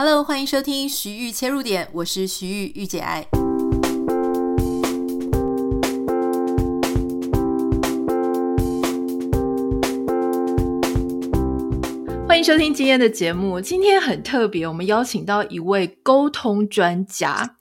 Hello，欢迎收听徐玉切入点，我是徐玉御姐爱。欢迎收听今天的节目。今天很特别，我们邀请到一位沟通专家，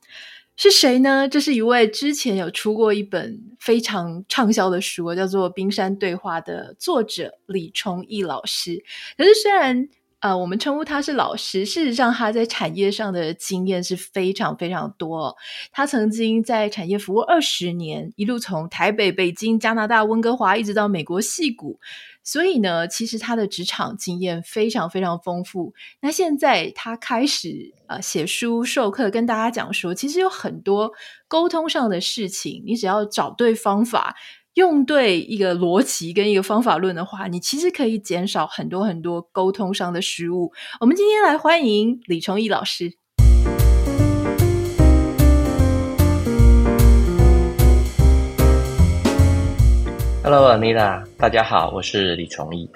是谁呢？这是一位之前有出过一本非常畅销的书，叫做《冰山对话》的作者李崇义老师。可是虽然呃，我们称呼他是老师。事实上，他在产业上的经验是非常非常多。他曾经在产业服务二十年，一路从台北、北京、加拿大温哥华，一直到美国矽谷。所以呢，其实他的职场经验非常非常丰富。那现在他开始呃写书、授课，跟大家讲说，其实有很多沟通上的事情，你只要找对方法。用对一个逻辑跟一个方法论的话，你其实可以减少很多很多沟通上的失误。我们今天来欢迎李崇义老师。Hello，Anita，大家好，我是李崇义。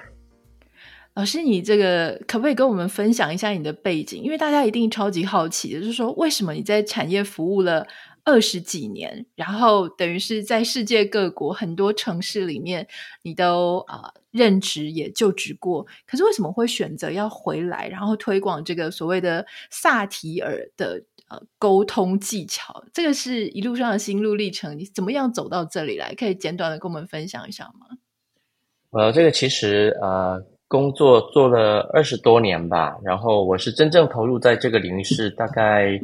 老师，你这个可不可以跟我们分享一下你的背景？因为大家一定超级好奇的，就是说为什么你在产业服务了二十几年，然后等于是在世界各国很多城市里面，你都啊、呃、任职也就职过。可是为什么会选择要回来，然后推广这个所谓的萨提尔的呃沟通技巧？这个是一路上的心路历程，你怎么样走到这里来？可以简短的跟我们分享一下吗？呃，这个其实呃工作做了二十多年吧，然后我是真正投入在这个领域是大概。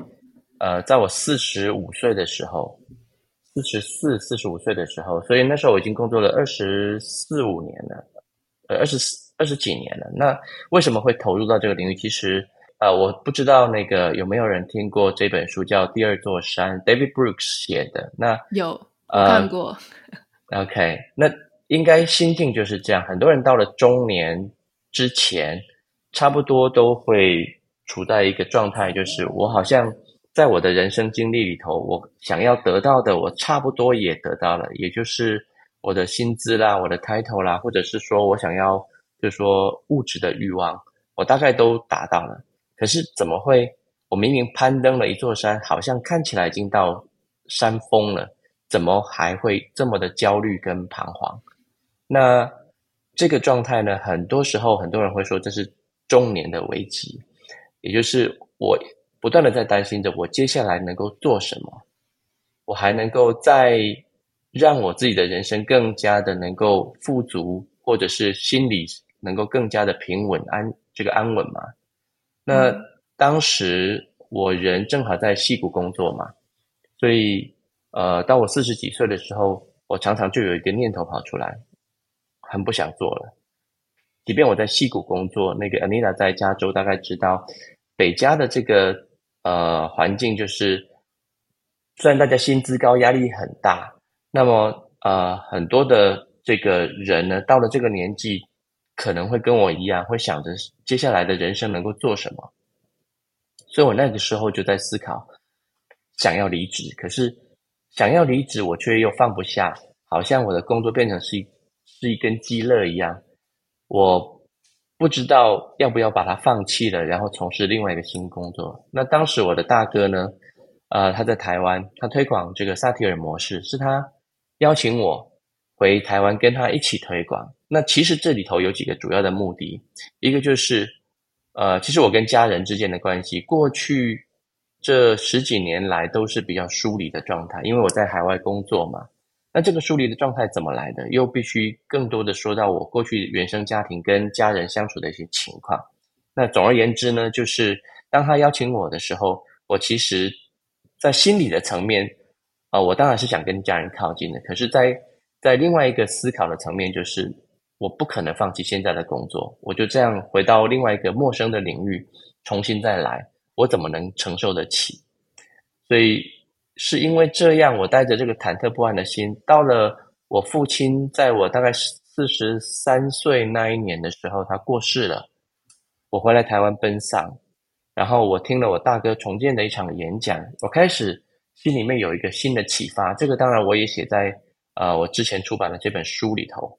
呃，在我四十五岁的时候，四十四、四十五岁的时候，所以那时候我已经工作了二十四五年了，呃，二十四二十几年了。那为什么会投入到这个领域？其实，呃，我不知道那个有没有人听过这本书叫《第二座山》，David Brooks 写的。那有，呃，看过。OK，那应该心境就是这样。很多人到了中年之前，差不多都会处在一个状态，就是我好像。在我的人生经历里头，我想要得到的，我差不多也得到了，也就是我的薪资啦，我的 title 啦，或者是说我想要，就是说物质的欲望，我大概都达到了。可是怎么会？我明明攀登了一座山，好像看起来已经到山峰了，怎么还会这么的焦虑跟彷徨？那这个状态呢？很多时候很多人会说这是中年的危机，也就是我。不断的在担心着，我接下来能够做什么？我还能够再让我自己的人生更加的能够富足，或者是心理能够更加的平稳安这个安稳嘛？那当时我人正好在戏谷工作嘛，所以呃，当我四十几岁的时候，我常常就有一个念头跑出来，很不想做了。即便我在戏谷工作，那个 Anita 在加州大概知道北加的这个。呃，环境就是，虽然大家薪资高，压力很大，那么呃，很多的这个人呢，到了这个年纪，可能会跟我一样，会想着接下来的人生能够做什么。所以我那个时候就在思考，想要离职，可是想要离职，我却又放不下，好像我的工作变成是一是一根鸡肋一样，我。不知道要不要把它放弃了，然后从事另外一个新工作。那当时我的大哥呢，呃，他在台湾，他推广这个萨提尔模式，是他邀请我回台湾跟他一起推广。那其实这里头有几个主要的目的，一个就是，呃，其实我跟家人之间的关系，过去这十几年来都是比较疏离的状态，因为我在海外工作嘛。那这个疏离的状态怎么来的？又必须更多的说到我过去原生家庭跟家人相处的一些情况。那总而言之呢，就是当他邀请我的时候，我其实，在心理的层面，啊、我当然是想跟家人靠近的。可是在，在在另外一个思考的层面，就是我不可能放弃现在的工作，我就这样回到另外一个陌生的领域，重新再来，我怎么能承受得起？所以。是因为这样，我带着这个忐忑不安的心，到了我父亲在我大概四十三岁那一年的时候，他过世了。我回来台湾奔丧，然后我听了我大哥重建的一场演讲，我开始心里面有一个新的启发。这个当然我也写在呃我之前出版的这本书里头。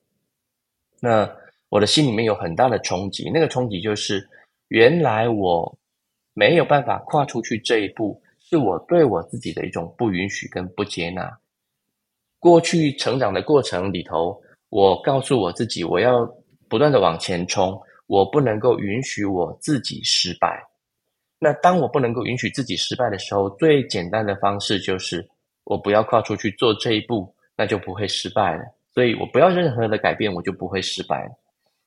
那我的心里面有很大的冲击，那个冲击就是原来我没有办法跨出去这一步，是我对我自己的一种不允许跟不接纳。过去成长的过程里头，我告诉我自己，我要不断的往前冲，我不能够允许我自己失败。那当我不能够允许自己失败的时候，最简单的方式就是我不要跨出去做这一步，那就不会失败了。所以我不要任何的改变，我就不会失败。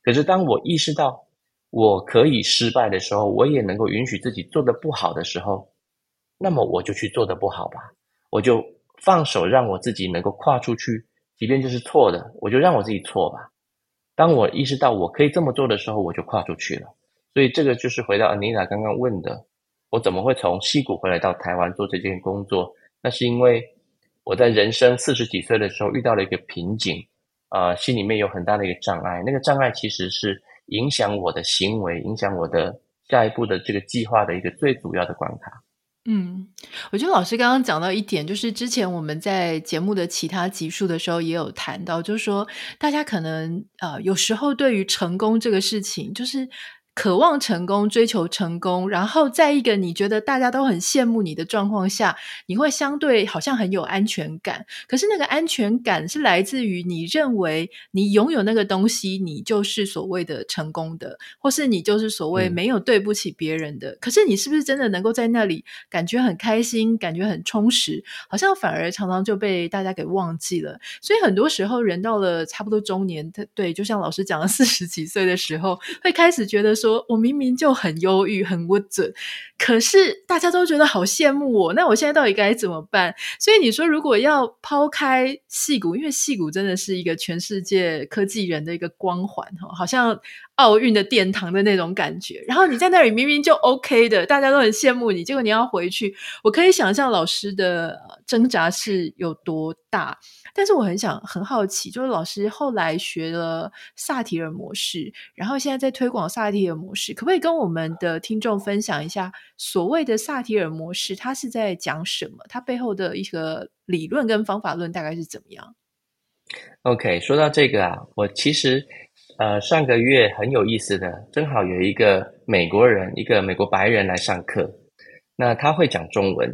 可是当我意识到我可以失败的时候，我也能够允许自己做得不好的时候，那么我就去做得不好吧，我就放手让我自己能够跨出去，即便这是错的，我就让我自己错吧。当我意识到我可以这么做的时候，我就跨出去了。所以这个就是回到 Anita 刚刚问的，我怎么会从矽谷回来到台湾做这件工作？那是因为我在人生四十几岁的时候遇到了一个瓶颈，啊、呃，心里面有很大的一个障碍。那个障碍其实是影响我的行为、影响我的下一步的这个计划的一个最主要的关卡。嗯，我觉得老师刚刚讲到一点，就是之前我们在节目的其他集数的时候也有谈到，就是说大家可能呃有时候对于成功这个事情，就是。渴望成功，追求成功，然后在一个你觉得大家都很羡慕你的状况下，你会相对好像很有安全感。可是那个安全感是来自于你认为你拥有那个东西，你就是所谓的成功的，或是你就是所谓没有对不起别人的。嗯。可是你是不是真的能够在那里感觉很开心，感觉很充实？好像反而常常就被大家给忘记了。所以很多时候人到了差不多中年，对，就像老师讲的四十几岁的时候，会开始觉得。说我明明就很忧郁、很不准，可是大家都觉得好羡慕我。那我现在到底该怎么办？所以你说，如果要抛开戏骨，因为戏骨真的是一个全世界科技人的一个光环，哈，好像奥运的殿堂的那种感觉。然后你在那里明明就 OK 的，大家都很羡慕你，结果你要回去，我可以想象老师的挣扎是有多大。但是我很想很好奇，就是老师后来学了萨提尔模式，然后现在在推广萨提尔模式，可不可以跟我们的听众分享一下所谓的萨提尔模式，它是在讲什么？它背后的一个理论跟方法论大概是怎么样？OK，说到这个啊，我其实呃上个月很有意思的，正好有一个美国人，一个美国白人来上课，那他会讲中文。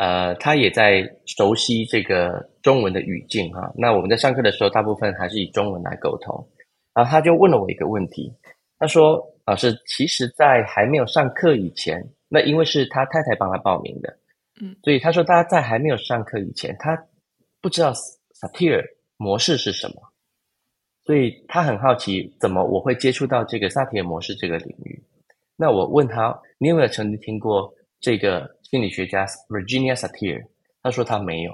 呃，他也在熟悉这个中文的语境哈。那我们在上课的时候，大部分还是以中文来沟通。然后他就问了我一个问题，他说：“老师，其实，在还没有上课以前，那因为是他太太帮他报名的，嗯，所以他说他在还没有上课以前，他不知道萨提尔模式是什么，所以他很好奇，怎么我会接触到这个萨提尔模式这个领域？那我问他，你有没有曾经听过这个？”心理学家 Virginia Satir，他说他没有。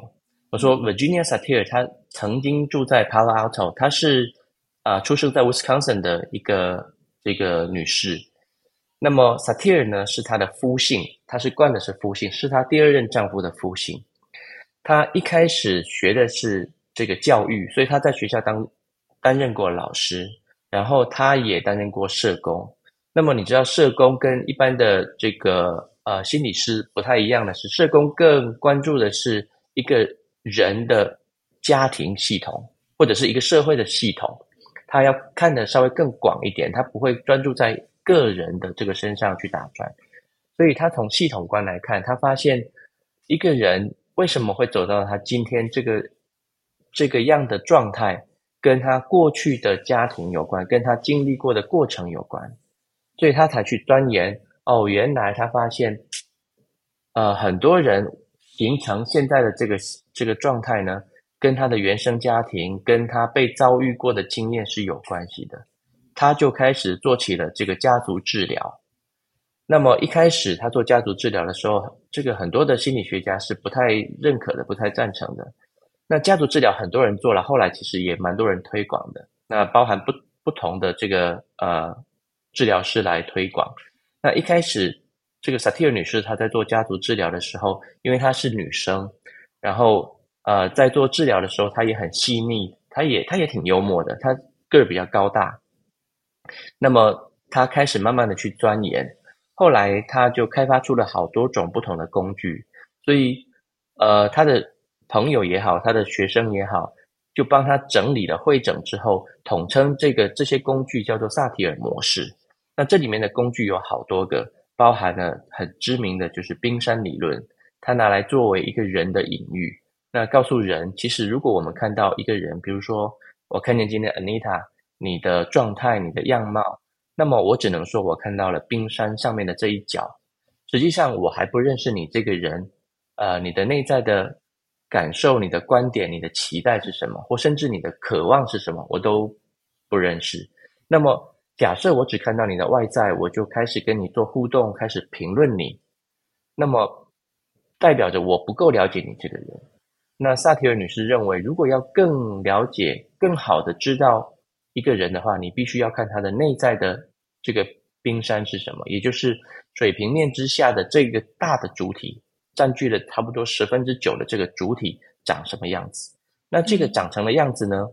我说 Virginia Satir，他曾经住在 Palo Alto，她是啊、出生在 Wisconsin 的一个这个女士。那么 Satir 呢是她的夫姓，她是冠的是夫姓，是她第二任丈夫的夫姓。她一开始学的是这个教育，所以她在学校当担任过老师，然后她也担任过社工。那么你知道社工跟一般的这个呃，心理师不太一样的是，社工更关注的是一个人的家庭系统，或者是一个社会的系统，他要看得稍微更广一点，他不会专注在个人的这个身上去打转。所以他从系统观来看，他发现一个人为什么会走到他今天这个这个样的状态，跟他过去的家庭有关，跟他经历过的过程有关，所以他才去钻研。哦，原来他发现，呃，很多人形成现在的这个这个状态呢，跟他的原生家庭，跟他被遭遇过的经验是有关系的。他就开始做起了这个家族治疗。那么一开始他做家族治疗的时候，这个很多的心理学家是不太认可的，不太赞成的。那家族治疗很多人做了，后来其实也蛮多人推广的。那包含不不同的这个呃治疗师来推广。那一开始，这个萨提尔女士她在做家族治疗的时候，因为她是女生，然后呃，在做治疗的时候，她也很细腻，她也她也挺幽默的，她个儿比较高大。那么她开始慢慢的去钻研，后来她就开发出了好多种不同的工具，所以呃，她的朋友也好，她的学生也好，就帮她整理了会诊之后，统称这个这些工具叫做萨提尔模式。那这里面的工具有好多个，包含了很知名的就是冰山理论，它拿来作为一个人的隐喻，那告诉人，其实如果我们看到一个人，比如说我看见今天 Anita 你的状态、你的样貌，那么我只能说我看到了冰山上面的这一角，实际上我还不认识你这个人，呃，你的内在的感受、你的观点、你的期待是什么，或甚至你的渴望是什么，我都不认识。那么。假设我只看到你的外在，我就开始跟你做互动，开始评论你，那么代表着我不够了解你这个人。那萨提尔女士认为，如果要更了解、更好的知道一个人的话，你必须要看他的内在的这个冰山是什么，也就是水平面之下的这个大的主体，占据了差不多十分之九的这个主体长什么样子。那这个长成的样子呢，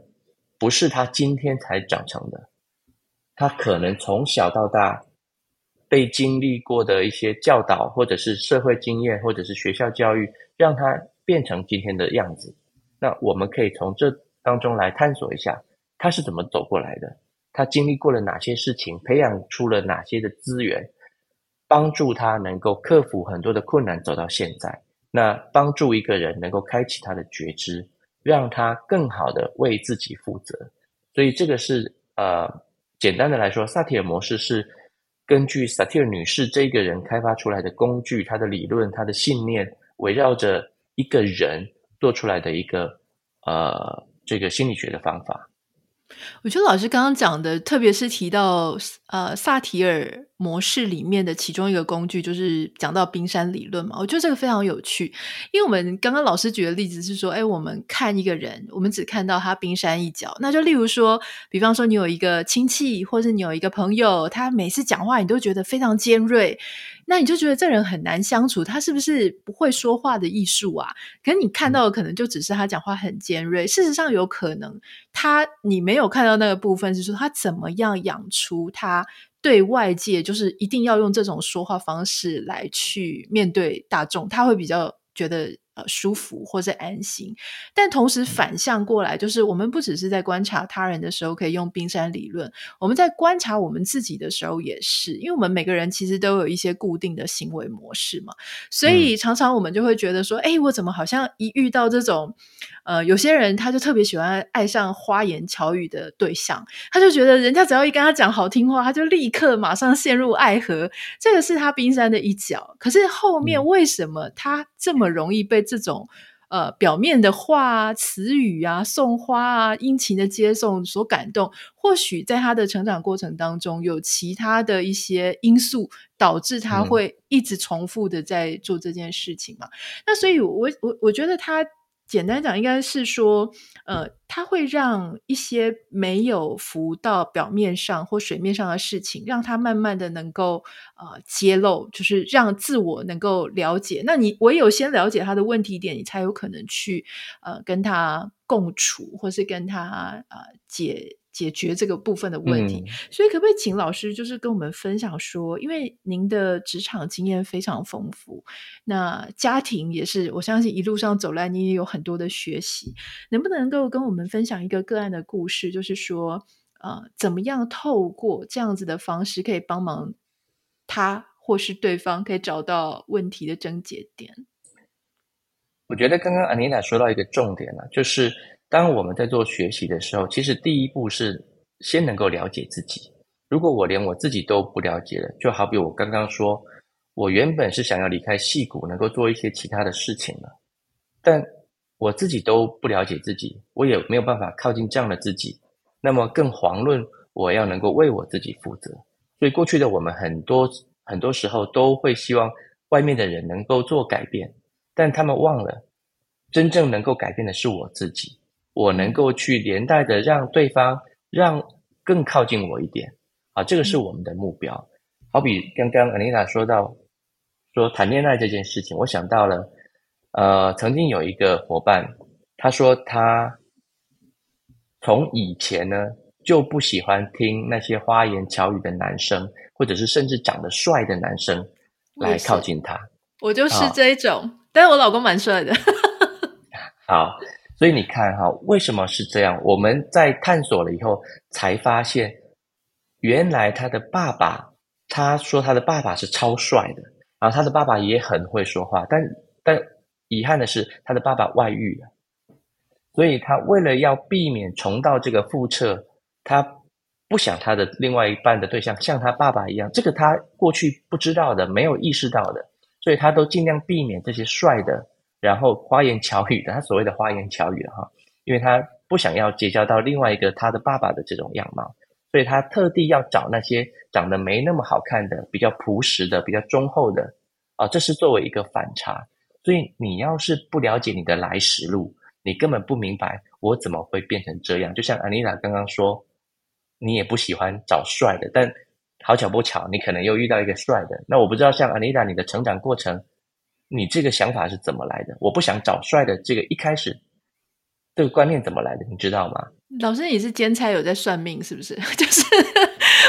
不是他今天才长成的。他可能从小到大被经历过的一些教导，或者是社会经验，或者是学校教育，让他变成今天的样子。那我们可以从这当中来探索一下，他是怎么走过来的？他经历过了哪些事情？培养出了哪些的资源，帮助他能够克服很多的困难，走到现在？那帮助一个人能够开启他的觉知，让他更好的为自己负责。所以这个是呃。简单的来说，萨提尔模式是根据萨提尔女士这个人开发出来的工具、她的理论、她的信念，围绕着一个人做出来的一个呃这个心理学的方法。我觉得老师刚刚讲的，特别是提到呃萨提尔模式里面的其中一个工具，就是讲到冰山理论嘛。我觉得这个非常有趣，因为我们刚刚老师举的例子是说，哎，我们看一个人，我们只看到他冰山一角。那就例如说，比方说你有一个亲戚，或者你有一个朋友，他每次讲话你都觉得非常尖锐。那你就觉得这人很难相处，他是不是不会说话的艺术啊？可是你看到的可能就只是他讲话很尖锐，事实上有可能他你没有看到那个部分，是说他怎么样养出他对外界就是一定要用这种说话方式来去面对大众，他会比较觉得。呃，舒服或者安心，但同时反向过来，就是我们不只是在观察他人的时候可以用冰山理论，我们在观察我们自己的时候也是，因为我们每个人其实都有一些固定的行为模式嘛，所以常常我们就会觉得说，哎、嗯，我怎么好像一遇到这种，呃，有些人他就特别喜欢爱上花言巧语的对象，他就觉得人家只要一跟他讲好听话，他就立刻马上陷入爱河，这个是他冰山的一角。可是后面为什么他这么容易被这种呃表面的话啊、词语啊、送花啊、殷勤的接送所感动，或许在他的成长过程当中有其他的一些因素导致他会一直重复的在做这件事情嘛？嗯、那所以我，我我我觉得他。简单讲，应该是说，呃，它会让一些没有浮到表面上或水面上的事情，让它慢慢的能够呃揭露，就是让自我能够了解。那你唯有先了解他的问题点，你才有可能去呃跟他共处，或是跟他呃解。解决这个部分的问题，嗯、所以可不可以请老师就是跟我们分享说，因为您的职场经验非常丰富，那家庭也是，我相信一路上走来你也有很多的学习，能不能够跟我们分享一个个案的故事，就是说，呃，怎么样透过这样子的方式，可以帮忙他或是对方可以找到问题的症结点？我觉得刚刚 Anita 说到一个重点了，就是。当我们在做学习的时候，其实第一步是先能够了解自己。如果我连我自己都不了解了，就好比我刚刚说，我原本是想要离开戏谷，能够做一些其他的事情了，但我自己都不了解自己，我也没有办法靠近这样的自己。那么更遑论我要能够为我自己负责。所以过去的我们很多很多时候都会希望外面的人能够做改变，但他们忘了，真正能够改变的是我自己。我能够去连带的让对方让更靠近我一点，啊，这个是我们的目标。好比刚刚 Anita 说到说谈恋爱这件事情，我想到了，呃，曾经有一个伙伴，他说他从以前呢就不喜欢听那些花言巧语的男生，或者是甚至长得帅的男生来靠近他。我就是这一种，啊，但是我老公蛮帅的。好。所以你看哈，为什么是这样？我们在探索了以后，才发现，原来他的爸爸他说他的爸爸是超帅的，然后他的爸爸也很会说话，但但遗憾的是，他的爸爸外遇了，所以他为了要避免重蹈这个覆辙，他不想他的另外一半的对象像他爸爸一样，这个他过去不知道的，没有意识到的，所以他都尽量避免这些帅的，然后花言巧语的，他所谓的花言巧语哈，因为他不想要结交到另外一个他的爸爸的这种样貌。所以他特地要找那些长得没那么好看的、比较朴实的、比较忠厚的啊，这是作为一个反差。所以你要是不了解你的来时路，你根本不明白我怎么会变成这样。就像安妮塔刚刚说，你也不喜欢找帅的，但好巧不巧，你可能又遇到一个帅的。那我不知道，像安妮塔，你的成长过程，你这个想法是怎么来的？我不想找帅的，这个一开始这个观念怎么来的？你知道吗？老师，你是兼差有在算命是不是？就是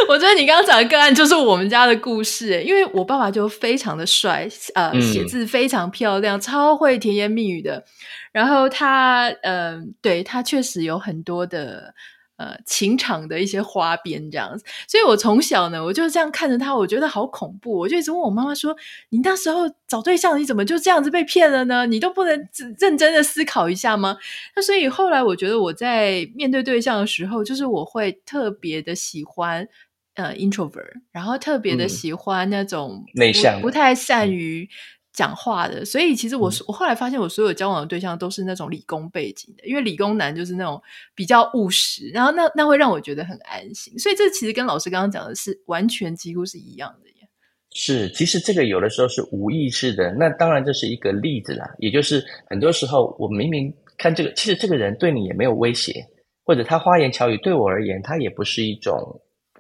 我觉得你刚刚讲的个案就是我们家的故事，因为我爸爸就非常的帅，呃，写字非常漂亮，嗯、超会甜言蜜语的。然后他，嗯、呃，对，他确实有很多的。呃，情场的一些花边这样子，所以我从小呢，我就这样看着他，我觉得好恐怖。我就一直问我妈妈说：“你那时候找对象，你怎么就这样子被骗了呢？你都不能认真的思考一下吗？”那所以后来我觉得我在面对对象的时候，就是我会特别的喜欢呃 introvert，然后特别的喜欢那种内向、不太善于。讲话的，所以其实我我后来发现，我所有交往的对象都是那种理工背景的，因为理工男就是那种比较务实，然后那那会让我觉得很安心。所以这其实跟老师刚刚讲的是完全几乎是一样的耶。是，其实这个有的时候是无意识的。那当然这是一个例子啦，也就是很多时候我明明看这个，其实这个人对你也没有威胁，或者他花言巧语对我而言，他也不是一种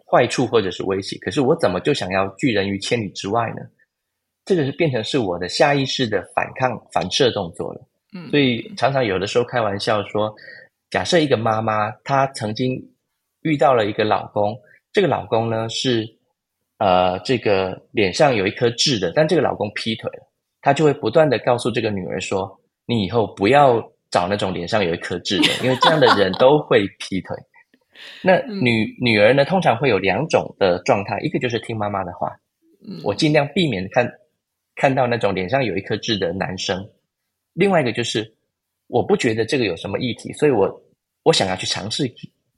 坏处或者是威胁，可是我怎么就想要拒人于千里之外呢？这个是变成是我的下意识的反抗反射动作了，嗯，所以常常有的时候开玩笑说，假设一个妈妈她曾经遇到了一个老公，这个老公呢是呃这个脸上有一颗痣的，但这个老公劈腿了，她就会不断的告诉这个女儿说，你以后不要找那种脸上有一颗痣的，因为这样的人都会劈腿。那女女儿呢，通常会有两种的状态，一个就是听妈妈的话，我尽量避免看。看到那种脸上有一颗痣的男生，另外一个就是我不觉得这个有什么议题，所以我我想要去尝试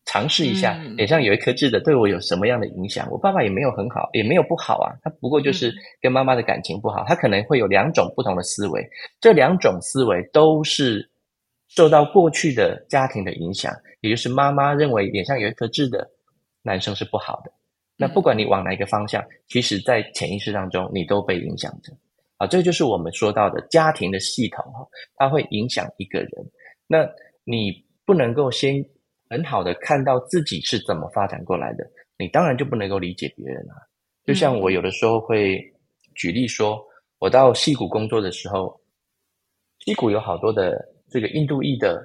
尝试一下，脸上有一颗痣的对我有什么样的影响？我爸爸也没有很好，也没有不好啊，他不过就是跟妈妈的感情不好，他可能会有两种不同的思维，这两种思维都是受到过去的家庭的影响，也就是妈妈认为脸上有一颗痣的男生是不好的，那不管你往哪一个方向，其实在潜意识当中你都被影响着。啊，这就是我们说到的家庭的系统哈，它会影响一个人。那你不能够先很好的看到自己是怎么发展过来的，你当然就不能够理解别人啊。就像我有的时候会举例说，我到西谷工作的时候，西谷有好多的这个印度裔的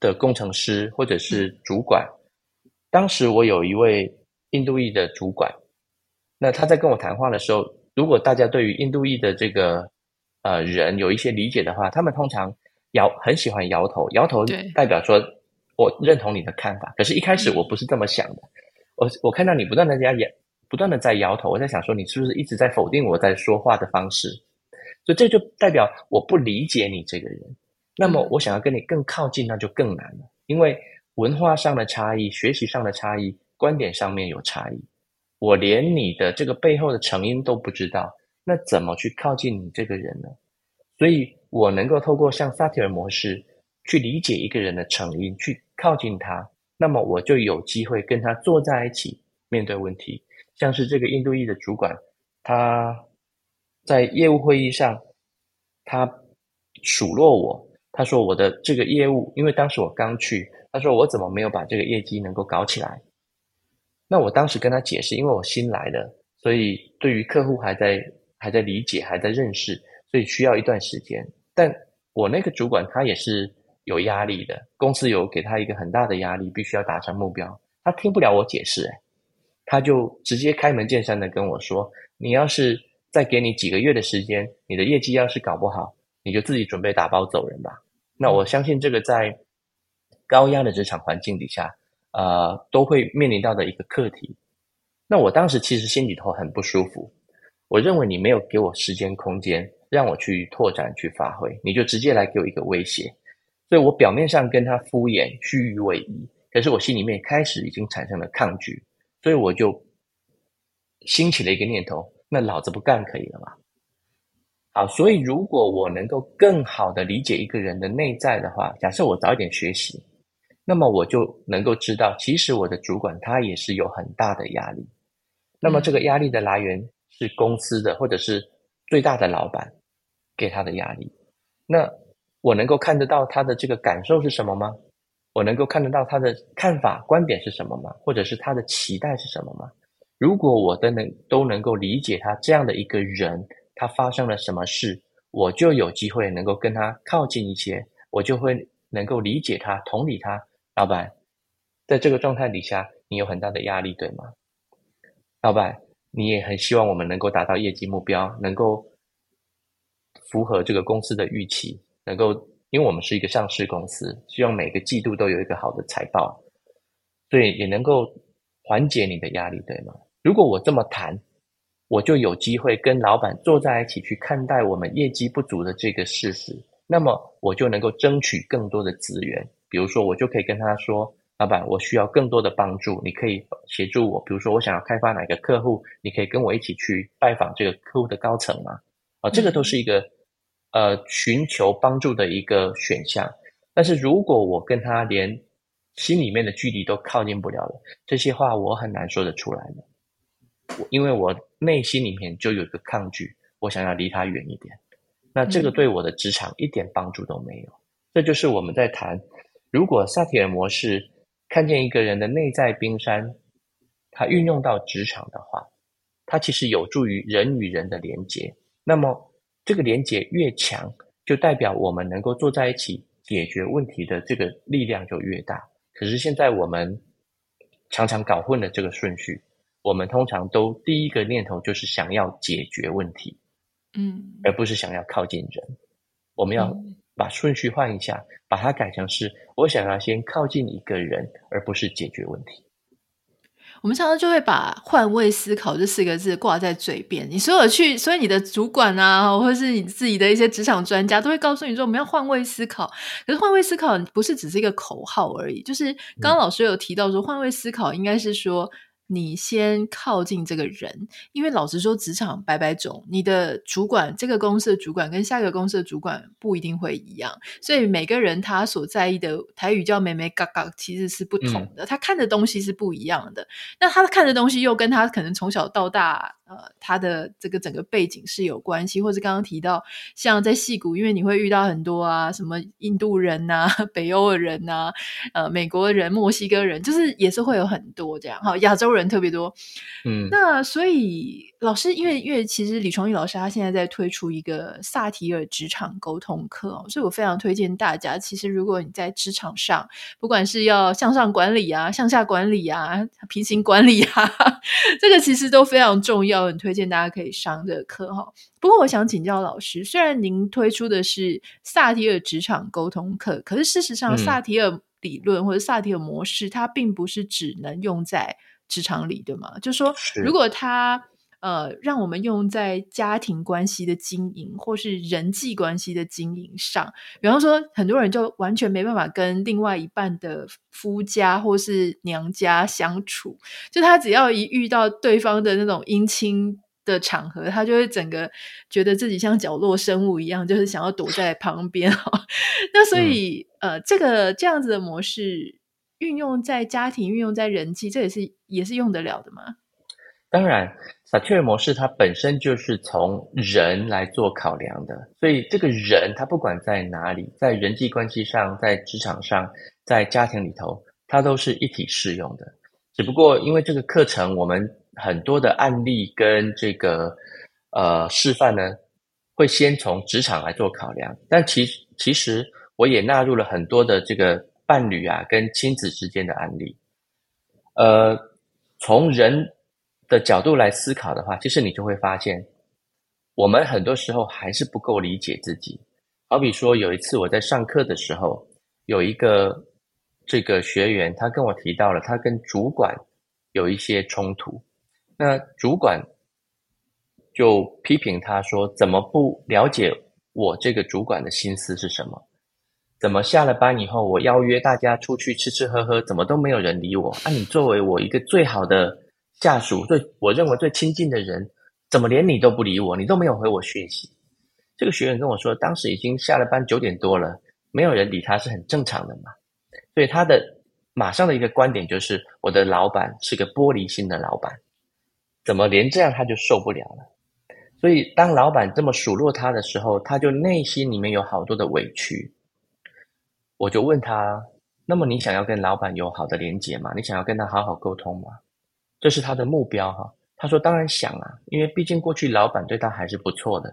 的工程师或者是主管。当时我有一位印度裔的主管，那他在跟我谈话的时候。如果大家对于印度裔的这个呃人有一些理解的话，他们通常摇很喜欢摇头，摇头代表说我认同你的看法。可是，一开始我不是这么想的。嗯、我我看到你不断的在摇，不断的在摇头，我在想说你是不是一直在否定我在说话的方式？所以这就代表我不理解你这个人。那么我想要跟你更靠近，那就更难了，因为文化上的差异、学习上的差异、观点上面有差异。我连你的这个背后的成因都不知道，那怎么去靠近你这个人呢？所以我能够透过像萨提尔模式去理解一个人的成因，去靠近他，那么我就有机会跟他坐在一起面对问题。像是这个印度裔的主管，他在业务会议上，他数落我，他说我的这个业务，因为当时我刚去，他说我怎么没有把这个业绩能够搞起来。那我当时跟他解释，因为我新来的，所以对于客户还在还在理解，还在认识，所以需要一段时间。但我那个主管他也是有压力的，公司有给他一个很大的压力，必须要达成目标。他听不了我解释，诶，他就直接开门见山的跟我说：“你要是再给你几个月的时间，你的业绩要是搞不好，你就自己准备打包走人吧。”那我相信这个在高压的职场环境底下。呃，都会面临到的一个课题。那我当时其实心里头很不舒服，我认为你没有给我时间空间让我去拓展去发挥，你就直接来给我一个威胁，所以我表面上跟他敷衍虚与委蛇，可是我心里面开始已经产生了抗拒，所以我就兴起了一个念头：那老子不干可以了吗？好，所以如果我能够更好的理解一个人的内在的话，假设我早一点学习，那么我就能够知道，其实我的主管他也是有很大的压力。那么这个压力的来源是公司的，或者是最大的老板给他的压力。那我能够看得到他的这个感受是什么吗？我能够看得到他的看法、观点是什么吗？或者是他的期待是什么吗？如果我都能都能够理解他这样的一个人。他发生了什么事，我就有机会能够跟他靠近一些，我就会能够理解他、同理他。老板，在这个状态底下，你有很大的压力，对吗？老板，你也很希望我们能够达到业绩目标，能够符合这个公司的预期，能够，因为我们是一个上市公司，希望每个季度都有一个好的财报，所以也能够缓解你的压力，对吗？如果我这么谈。我就有机会跟老板坐在一起去看待我们业绩不足的这个事实，那么我就能够争取更多的资源。比如说，我就可以跟他说：“老板，我需要更多的帮助，你可以协助我。比如说，我想要开发哪个客户，你可以跟我一起去拜访这个客户的高层吗？”啊，这个都是一个呃寻求帮助的一个选项。但是如果我跟他连心里面的距离都靠近不了了，这些话我很难说得出来的。因为我内心里面就有一个抗拒，我想要离他远一点。那这个对我的职场一点帮助都没有。嗯、这就是我们在谈，如果萨提尔模式看见一个人的内在冰山，他运用到职场的话，它其实有助于人与人的连接。那么这个连接越强，就代表我们能够坐在一起解决问题的这个力量就越大。可是现在我们常常搞混了这个顺序。我们通常都第一个念头就是想要解决问题，嗯，而不是想要靠近人。我们要把顺序换一下，把它改成是我想要先靠近一个人，而不是解决问题。我们常常就会把“换位思考”这四个字挂在嘴边。你所有去，所以你的主管啊，或者是你自己的一些职场专家，都会告诉你说我们要换位思考。可是换位思考不是只是一个口号而已，就是刚刚老师有提到说，换位思考应该是说。你先靠近这个人，因为老实说，职场百百种，你的主管，这个公司的主管跟下一个公司的主管不一定会一样，所以每个人他所在意的台语叫“美眉嘎嘎”，其实是不同的，嗯、他看的东西是不一样的。那他看的东西又跟他可能从小到大。呃，他的这个整个背景是有关系，或者刚刚提到，像在戏谷，因为你会遇到很多啊，什么印度人呐、啊、北欧的人呐、啊、呃，美国人、墨西哥人，就是也是会有很多这样，哈，亚洲人特别多。嗯，那所以老师，因为因为其实李崇义老师他现在在推出一个萨提尔职场沟通课哦，所以我非常推荐大家。其实如果你在职场上，不管是要向上管理啊、向下管理啊、平行管理啊，这个其实都非常重要。很推荐大家可以上这个课哈。不过，我想请教老师，虽然您推出的是萨提尔职场沟通课，可是事实上，萨提尔理论或者萨提尔模式，它并不是只能用在职场里，对吗？就是说，如果他呃让我们用在家庭关系的经营，或是人际关系的经营上，比方说，很多人就完全没办法跟另外一半的夫家或是娘家相处，就他只要一遇到对方的那种姻亲的场合，他就会整个觉得自己像角落生物一样，就是想要躲在旁边。那所以，嗯、呃，这个这样子的模式运用在家庭，运用在人际，这也是也是用得了的吗？当然，萨提尔模式它本身就是从人来做考量的，所以这个人他不管在哪里，在人际关系上，在职场上，在家庭里头，它都是一体适用的。只不过因为这个课程，我们很多的案例跟这个呃示范呢，会先从职场来做考量，但其其实我也纳入了很多的这个伴侣啊跟亲子之间的案例，呃，从人。的角度来思考的话，其实你就会发现，我们很多时候还是不够理解自己。好比说，有一次我在上课的时候，有一个这个学员，他跟我提到了他跟主管有一些冲突。那主管就批评他说：“怎么不了解我这个主管的心思是什么？怎么下了班以后，我邀约大家出去吃吃喝喝，怎么都没有人理我？啊，你作为我一个最好的下属，最我认为最亲近的人，怎么连你都不理我？你都没有回我讯息？”这个学员跟我说，当时已经下了班九点多了，没有人理他是很正常的嘛。所以他的马上的一个观点就是，我的老板是个玻璃心的老板。怎么连这样他就受不了了？所以当老板这么数落他的时候，他就内心里面有好多的委屈。我就问他：那么你想要跟老板有好的连结吗？你想要跟他好好沟通吗？这是他的目标哈。他说：当然想啊，因为毕竟过去老板对他还是不错的，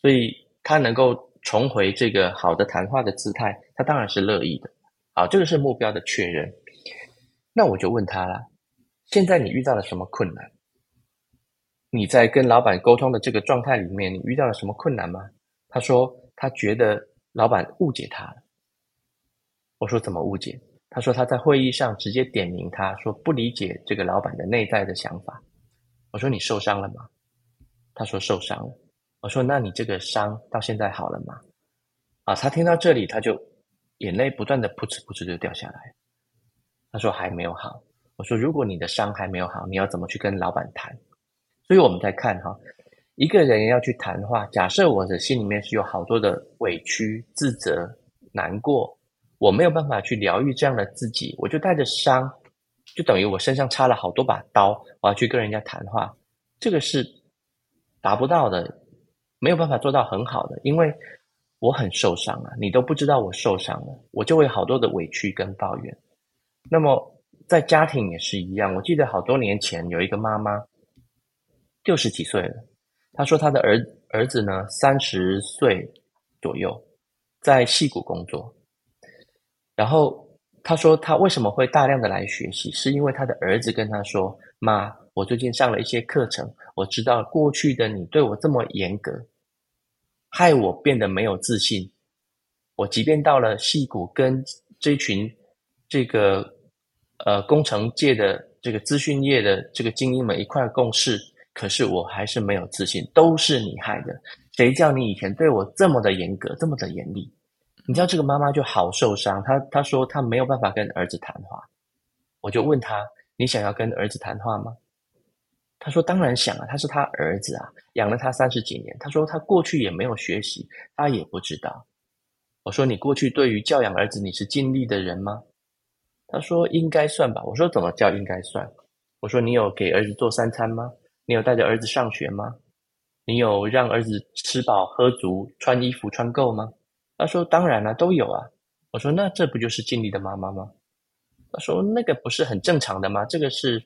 所以他能够重回这个好的谈话的姿态，他当然是乐意的。好，这个是目标的确认。那我就问他了：现在你遇到了什么困难？你在跟老板沟通的这个状态里面，你遇到了什么困难吗？他说他觉得老板误解他了。我说怎么误解？他说他在会议上直接点名，他说不理解这个老板的内在的想法。我说你受伤了吗？他说受伤了。我说那你这个伤到现在好了吗？啊，他听到这里他就眼泪不断的噗哧噗哧就掉下来。他说还没有好。我说如果你的伤还没有好，你要怎么去跟老板谈？所以我们在看哈，一个人要去谈话，假设我的心里面是有好多的委屈、自责、难过，我没有办法去疗愈这样的自己，我就带着伤，就等于我身上插了好多把刀，我要去跟人家谈话，这个是达不到的，没有办法做到很好的，因为我很受伤啊，你都不知道我受伤了，我就会好多的委屈跟抱怨。那么在家庭也是一样，我记得好多年前有一个妈妈。六十几岁了，她说她的儿儿子呢，三十岁左右，在戏谷工作。然后他说他为什么会大量的来学习，是因为他的儿子跟他说：“妈，我最近上了一些课程，我知道过去的你对我这么严格，害我变得没有自信。我即便到了矽谷，跟这群这个呃工程界的这个资讯业的这个精英们一块共事。”可是我还是没有自信，都是你害的。谁叫你以前对我这么的严格，这么的严厉？你知道这个妈妈就好受伤，她她说她没有办法跟儿子谈话。我就问她：“你想要跟儿子谈话吗？”她说：“当然想啊，他是他儿子啊，养了他三十几年。”她说：“他过去也没有学习，他也不知道。”我说：“你过去对于教养儿子，你是尽力的人吗？”她说：“应该算吧。”我说：“怎么叫应该算？”我说：“你有给儿子做三餐吗？”你有带着儿子上学吗？你有让儿子吃饱喝足、穿衣服穿够吗？他说：“当然了，都有啊。”我说：“那这不就是尽力的妈妈吗？”他说：“那个不是很正常的吗？这个是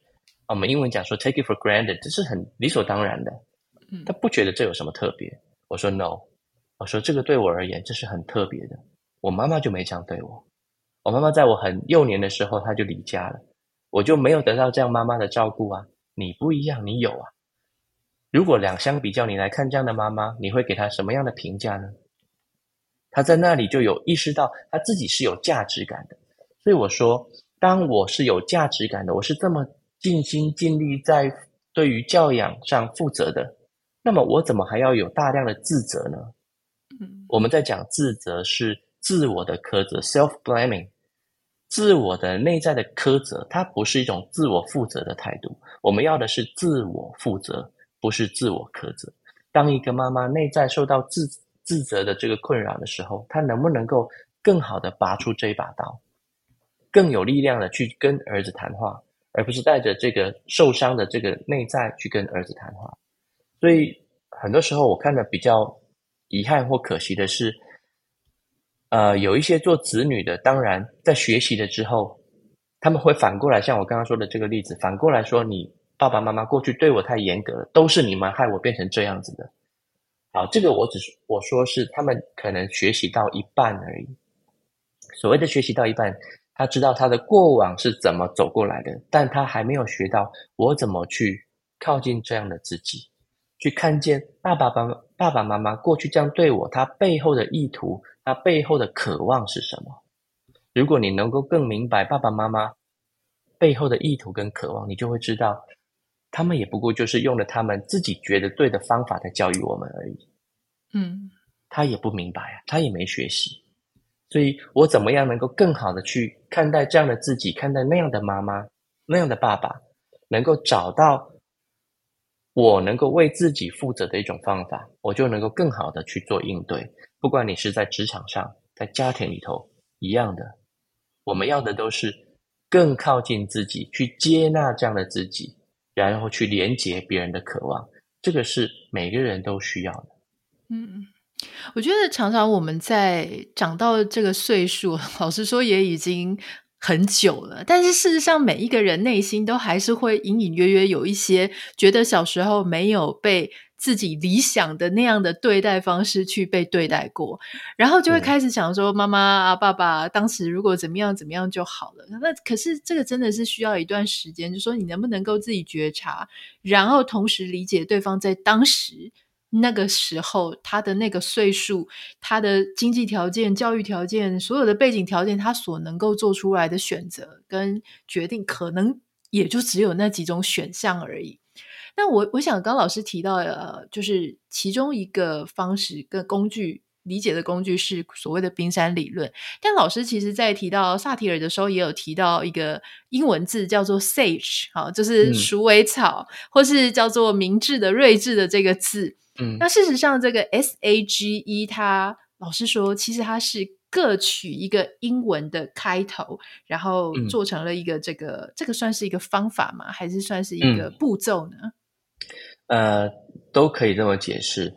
我们英文讲说 ‘take it for granted’，这是很理所当然的。”他不觉得这有什么特别。我说：“No。”我说：“这个对我而言，这是很特别的。我妈妈就没这样对我。我妈妈在我很幼年的时候，她就离家了，我就没有得到这样妈妈的照顾啊。你不一样，你有啊。”如果两相比较，你来看这样的妈妈，你会给她什么样的评价呢？她在那里就有意识到他自己是有价值感的。所以我说，当我是有价值感的，我是这么尽心尽力在对于教养上负责的，那么我怎么还要有大量的自责呢？嗯，我们在讲自责是自我的苛责 （self-blaming），自我的内在的苛责，它不是一种自我负责的态度。我们要的是自我负责。不是自我苛责。当一个妈妈内在受到自自责的这个困扰的时候，他能不能够更好的拔出这一把刀，更有力量的去跟儿子谈话，而不是带着这个受伤的这个内在去跟儿子谈话？所以很多时候我看的比较遗憾或可惜的是，呃，有一些做子女的，当然在学习了之后，他们会反过来，像我刚刚说的这个例子，反过来说你。爸爸妈妈过去对我太严格了，都是你们害我变成这样子的。好，这个我只是我说是他们可能学习到一半而已。所谓的学习到一半，他知道他的过往是怎么走过来的，但他还没有学到我怎么去靠近这样的自己，去看见爸爸爸爸爸妈妈过去这样对我，他背后的意图，他背后的渴望是什么？如果你能够更明白爸爸妈妈背后的意图跟渴望，你就会知道。他们也不过就是用了他们自己觉得对的方法在教育我们而已。嗯，他也不明白啊，他也没学习，所以我怎么样能够更好的去看待这样的自己，看待那样的妈妈，那样的爸爸，能够找到我能够为自己负责的一种方法，我就能够更好的去做应对。不管你是在职场上，在家庭里头，一样的，我们要的都是更靠近自己，去接纳这样的自己，然后去连接别人的渴望。这个是每个人都需要的。嗯，我觉得常常我们在长到这个岁数，老实说也已经很久了。但是事实上，每一个人内心都还是会隐隐约约有一些觉得小时候没有被自己理想的那样的对待方式去被对待过，然后就会开始想说：“妈妈啊，爸爸，当时如果怎么样怎么样就好了。”那可是这个真的是需要一段时间，就说你能不能够自己觉察，然后同时理解对方在当时。那个时候，他的那个岁数，他的经济条件、教育条件，所有的背景条件，他所能够做出来的选择跟决定，可能也就只有那几种选项而已。那我我想，刚老师提到，呃，就是其中一个方式跟工具理解的工具是所谓的冰山理论。但老师其实在提到萨提尔的时候，也有提到一个英文字叫做 “sage”，好，就是鼠尾草，嗯、或是叫做明智的、睿智的这个字。嗯，那事实上，这个 S A G E，它老师说，其实它是各取一个英文的开头，然后做成了一个这个，嗯、这个算是一个方法吗？还是算是一个步骤呢？呃，都可以这么解释。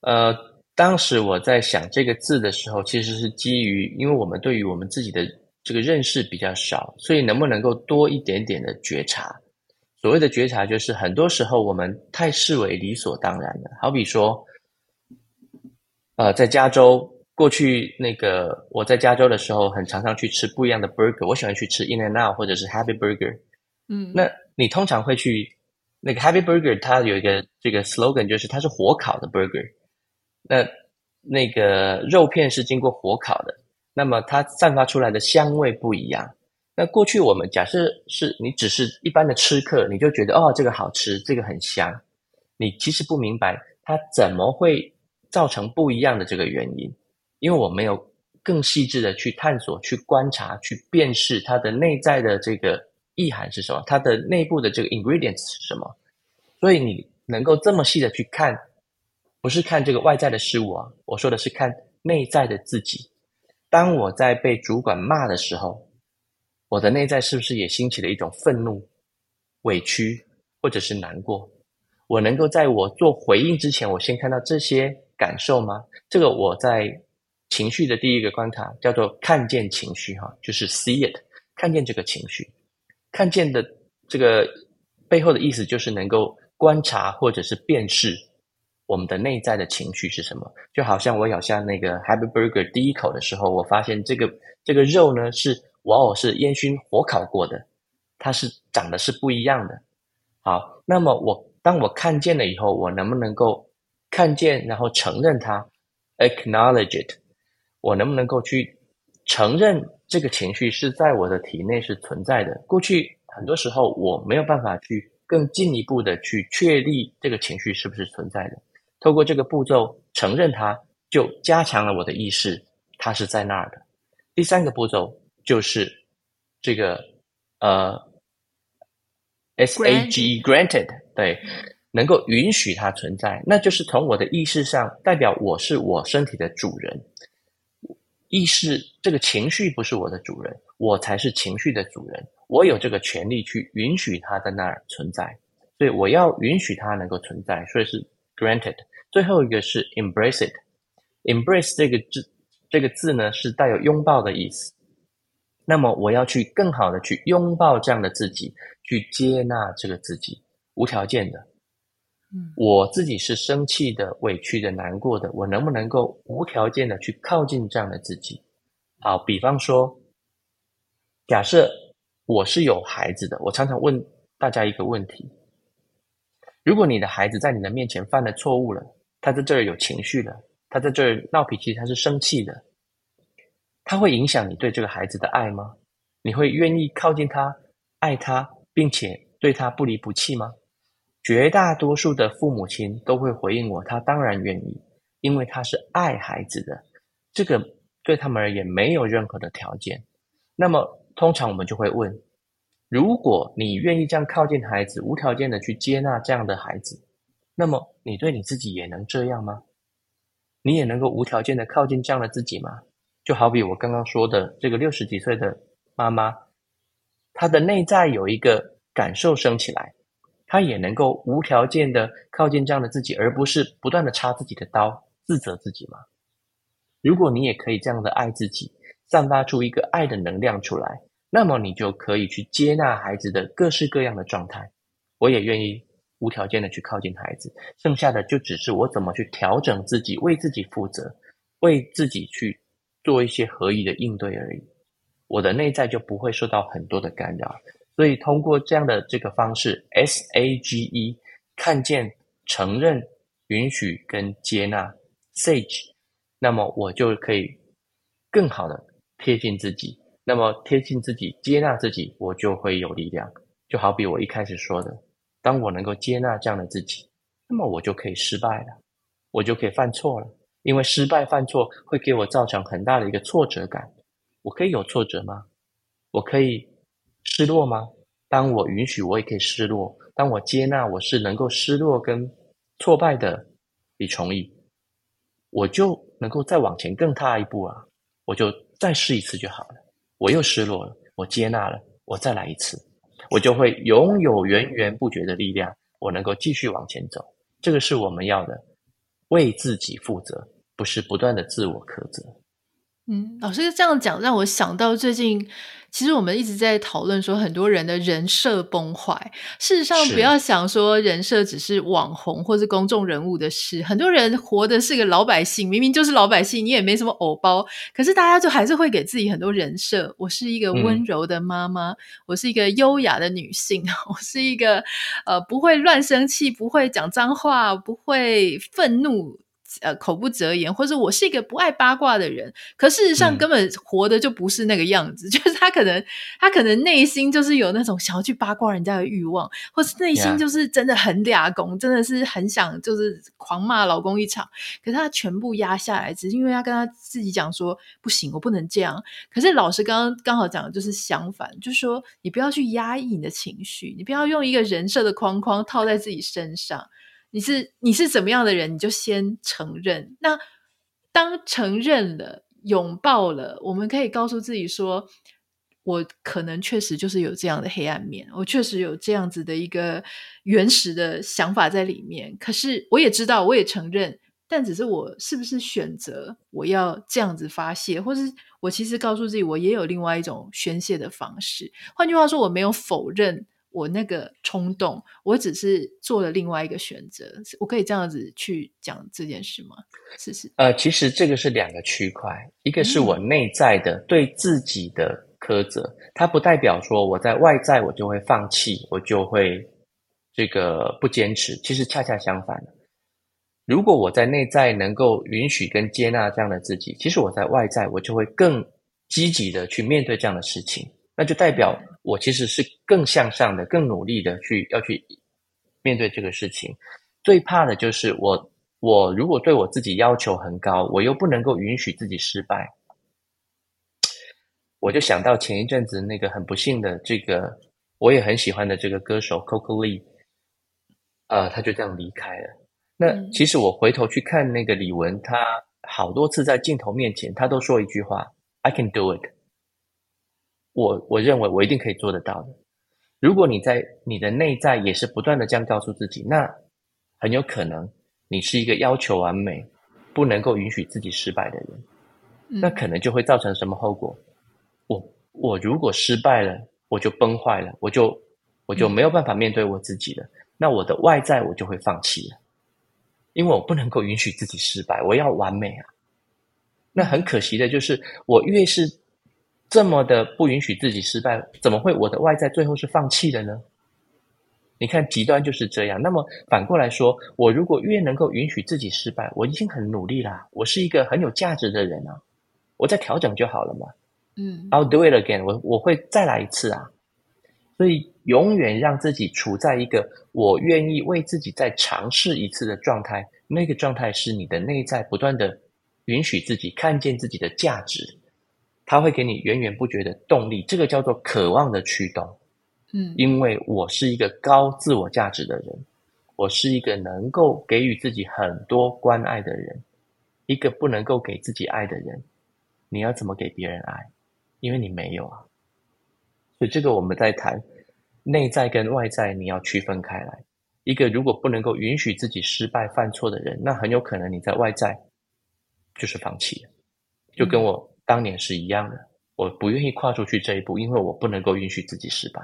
呃，当时我在想这个字的时候，其实是基于，因为我们对于我们自己的这个认识比较少，所以能不能够多一点点的觉察？所谓的觉察，就是很多时候我们太视为理所当然了。好比说，呃，在加州过去那个我在加州的时候，很常常去吃不一样的 burger。我喜欢去吃 In and Out 或者是 Happy Burger。嗯，那你通常会去那个 Happy Burger，它有一个这个 slogan，就是它是火烤的 burger。那那个肉片是经过火烤的，那么它散发出来的香味不一样。那过去我们假设是你只是一般的吃客，你就觉得哦，这个好吃，这个很香，你其实不明白它怎么会造成不一样的这个原因，因为我没有更细致的去探索、去观察、去辨识它的内在的这个意涵是什么，它的内部的这个 ingredients 是什么，所以你能够这么细的去看，不是看这个外在的事物啊，我说的是看内在的自己。当我在被主管骂的时候。我的内在是不是也兴起了一种愤怒、委屈，或者是难过？我能够在我做回应之前，我先看到这些感受吗？这个我在情绪的第一个关卡叫做看见情绪，哈，就是 see it，看见这个情绪，看见的这个背后的意思就是能够观察或者是辨识我们的内在的情绪是什么。就好像我咬下那个 Happy Burger 第一口的时候，我发现这个这个肉呢是。往往是烟熏火烤过的，它是长得是不一样的。好，那么我当我看见了以后，我能不能够看见，然后承认它，acknowledge it？我能不能够去承认这个情绪是在我的体内是存在的？过去很多时候我没有办法去更进一步的去确立这个情绪是不是存在的。透过这个步骤承认它，就加强了我的意识，它是在那儿的。第三个步骤。就是这个呃，S A G granted，对，能够允许它存在，那就是从我的意识上代表我是我身体的主人。意识这个情绪不是我的主人，我才是情绪的主人。我有这个权利去允许它在那儿存在，所以我要允许它能够存在，所以是 granted。最后一个是 embrace it，embrace 这个字这个字呢是带有拥抱的意思。那么我要去更好的去拥抱这样的自己，去接纳这个自己，无条件的。我自己是生气的、委屈的、难过的，我能不能够无条件的去靠近这样的自己？好，比方说，假设我是有孩子的，我常常问大家一个问题：如果你的孩子在你的面前犯了错误了，他在这儿有情绪了，他在这儿闹脾气，他是生气的。他会影响你对这个孩子的爱吗？你会愿意靠近他、爱他，并且对他不离不弃吗？绝大多数的父母亲都会回应我，他当然愿意，因为他是爱孩子的，这个对他们而言没有任何的条件。那么，通常我们就会问：如果你愿意这样靠近孩子，无条件的去接纳这样的孩子，那么你对你自己也能这样吗？你也能够无条件的靠近这样的自己吗？就好比我刚刚说的这个六十几岁的妈妈，她的内在有一个感受升起来。他也能够无条件的靠近这样的自己，而不是不断的插自己的刀，自责自己吗？如果你也可以这样的爱自己，散发出一个爱的能量出来，那么你就可以去接纳孩子的各式各样的状态。我也愿意无条件的去靠近孩子，剩下的就只是我怎么去调整自己，为自己负责，为自己去做一些合宜的应对而已。我的内在就不会受到很多的干扰。所以，通过这样的这个方式，S A G E，看见、承认、允许跟接纳，Sage，那么我就可以更好的贴近自己。那么贴近自己、接纳自己，我就会有力量。就好比我一开始说的，当我能够接纳这样的自己，那么我就可以失败了，我就可以犯错了。因为失败犯错会给我造成很大的一个挫折感。我可以有挫折吗？我可以。失落吗？当我允许，我也可以失落；当我接纳，我是能够失落跟挫败的李崇义，我就能够再往前更踏一步啊！我就再试一次就好了。我又失落了，我接纳了，我再来一次，我就会拥有源源不绝的力量，我能够继续往前走。这个是我们要的，为自己负责，不是不断的自我苛责。嗯，老师这样讲让我想到最近，其实我们一直在讨论说很多人的人设崩坏。事实上，不要想说人设只是网红或是公众人物的事，很多人活的是个老百姓，明明就是老百姓，你也没什么偶包，可是大家就还是会给自己很多人设。我是一个温柔的妈妈，嗯、我是一个优雅的女性，我是一个呃不会乱生气、不会讲脏话、不会愤怒。呃，口不择言，或者我是一个不爱八卦的人，可事实上根本活的就不是那个样子。嗯、就是他可能，他可能内心就是有那种想要去八卦人家的欲望，或是内心就是真的很俩公，真的是很想就是狂骂老公一场。可是他全部压下来，只是因为他跟他自己讲说不行，我不能这样。可是老师刚刚刚好讲的就是相反，就是说你不要去压抑你的情绪，你不要用一个人设的框框套在自己身上。你是你是怎么样的人，你就先承认。那当承认了、拥抱了，我们可以告诉自己说：“我可能确实就是有这样的黑暗面，我确实有这样子的一个原始的想法在里面。可是我也知道，我也承认，但只是我是不是选择我要这样子发泄，或是我其实告诉自己，我也有另外一种宣泄的方式。换句话说，我没有否认。”我那个冲动，我只是做了另外一个选择。我可以这样子去讲这件事吗？是是。呃，其实这个是两个区块，一个是我内在的对自己的苛责，嗯、它不代表说我在外在我就会放弃，我就会这个不坚持。其实恰恰相反，如果我在内在能够允许跟接纳这样的自己，其实我在外在我就会更积极的去面对这样的事情。那就代表我其实是更向上的、更努力的去要去面对这个事情。最怕的就是我，我如果对我自己要求很高，我又不能够允许自己失败。我就想到前一阵子那个很不幸的这个，我也很喜欢的这个歌手 Coco Lee，呃，他就这样离开了。那其实我回头去看那个李玟，他好多次在镜头面前，他都说一句话：“I can do it。”我我认为我一定可以做得到的。如果你在你的内在也是不断的这样告诉自己，那很有可能你是一个要求完美、不能够允许自己失败的人。那可能就会造成什么后果？我我如果失败了，我就崩坏了，我就我就没有办法面对我自己了。那我的外在我就会放弃了，因为我不能够允许自己失败，我要完美啊。那很可惜的就是，我越是这么的不允许自己失败，怎么会我的外在最后是放弃的呢？你看极端就是这样。那么反过来说，我如果越能够允许自己失败，我已经很努力啦，我是一个很有价值的人啊，我再调整就好了嘛。嗯，I'll do it again，我我会再来一次啊。所以永远让自己处在一个我愿意为自己再尝试一次的状态，那个状态是你的内在不断的允许自己看见自己的价值，它会给你源源不绝的动力，这个叫做渴望的驱动。嗯，因为我是一个高自我价值的人，我是一个能够给予自己很多关爱的人，一个不能够给自己爱的人，你要怎么给别人爱？因为你没有啊。所以这个我们在谈内在跟外在，你要区分开来。一个如果不能够允许自己失败犯错的人，那很有可能你在外在就是放弃了，就跟我当年是一样的。我不愿意跨出去这一步，因为我不能够允许自己失败。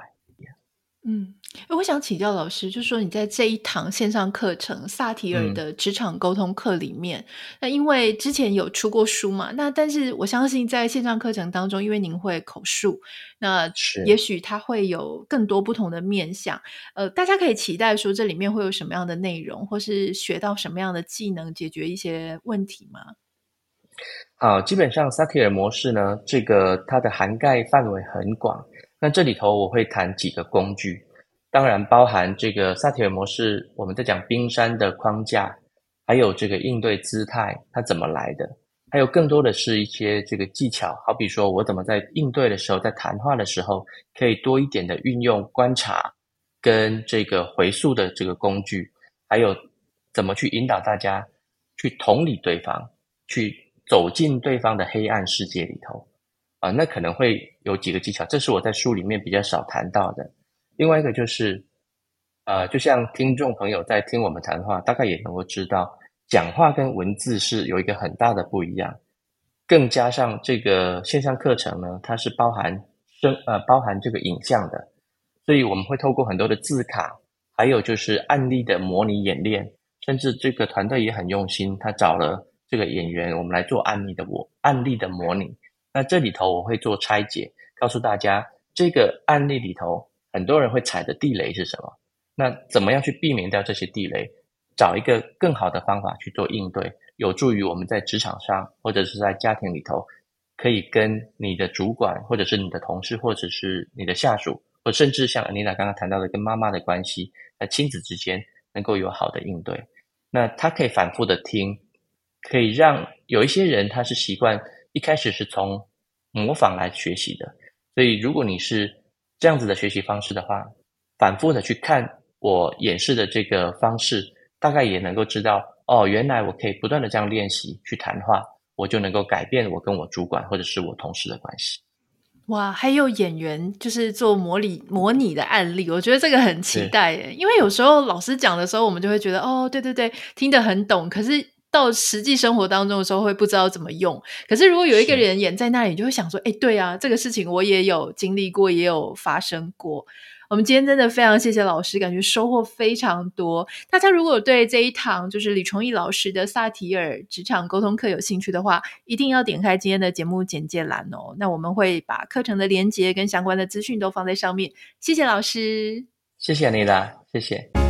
嗯，我想请教老师，就是说你在这一堂线上课程萨提尔的职场沟通课里面，嗯、那因为之前有出过书嘛，那但是我相信在线上课程当中，因为您会口述，那也许它会有更多不同的面向。呃，大家可以期待说这里面会有什么样的内容，或是学到什么样的技能，解决一些问题吗？好，基本上萨提尔模式呢，这个它的涵盖范围很广。那这里头我会谈几个工具，当然包含这个萨提尔模式，我们在讲冰山的框架，还有这个应对姿态，它怎么来的，还有更多的是一些这个技巧，好比说我怎么在应对的时候，在谈话的时候，可以多一点的运用观察跟这个回溯的这个工具，还有怎么去引导大家去同理对方，去走进对方的黑暗世界里头。啊，那可能会有几个技巧，这是我在书里面比较少谈到的。另外一个就是，呃，就像听众朋友在听我们谈话，大概也能够知道，讲话跟文字是有一个很大的不一样。更加上这个线上课程呢，它是包含声呃包含这个影像的，所以我们会透过很多的字卡，还有就是案例的模拟演练，甚至这个团队也很用心，他找了这个演员，我们来做案例的我案例的模拟。那这里头我会做拆解，告诉大家这个案例里头很多人会踩的地雷是什么？那怎么样去避免掉这些地雷？找一个更好的方法去做应对，有助于我们在职场上或者是在家庭里头，可以跟你的主管或者是你的同事或者是你的下属，或甚至像安妮娜刚刚谈到的跟妈妈的关系，在亲子之间能够有好的应对。那他可以反复的听，可以让有一些人他是习惯。一开始是从模仿来学习的，所以如果你是这样子的学习方式的话，反复的去看我演示的这个方式，大概也能够知道哦，原来我可以不断的这样练习去谈话，我就能够改变我跟我主管或者是我同事的关系。哇，还有演员就是做模拟模拟的案例，我觉得这个很期待耶，因为有时候老师讲的时候，我们就会觉得哦，对对对，听得很懂，可是。到实际生活当中的时候，会不知道怎么用。可是如果有一个人演在那里，你就会想说：“哎，对啊，这个事情我也有经历过，也有发生过。”我们今天真的非常谢谢老师，感觉收获非常多。大家如果对这一堂就是李崇义老师的萨提尔职场沟通课有兴趣的话，一定要点开今天的节目简介栏哦。那我们会把课程的连接跟相关的资讯都放在上面。谢谢老师，谢谢你啦，谢谢。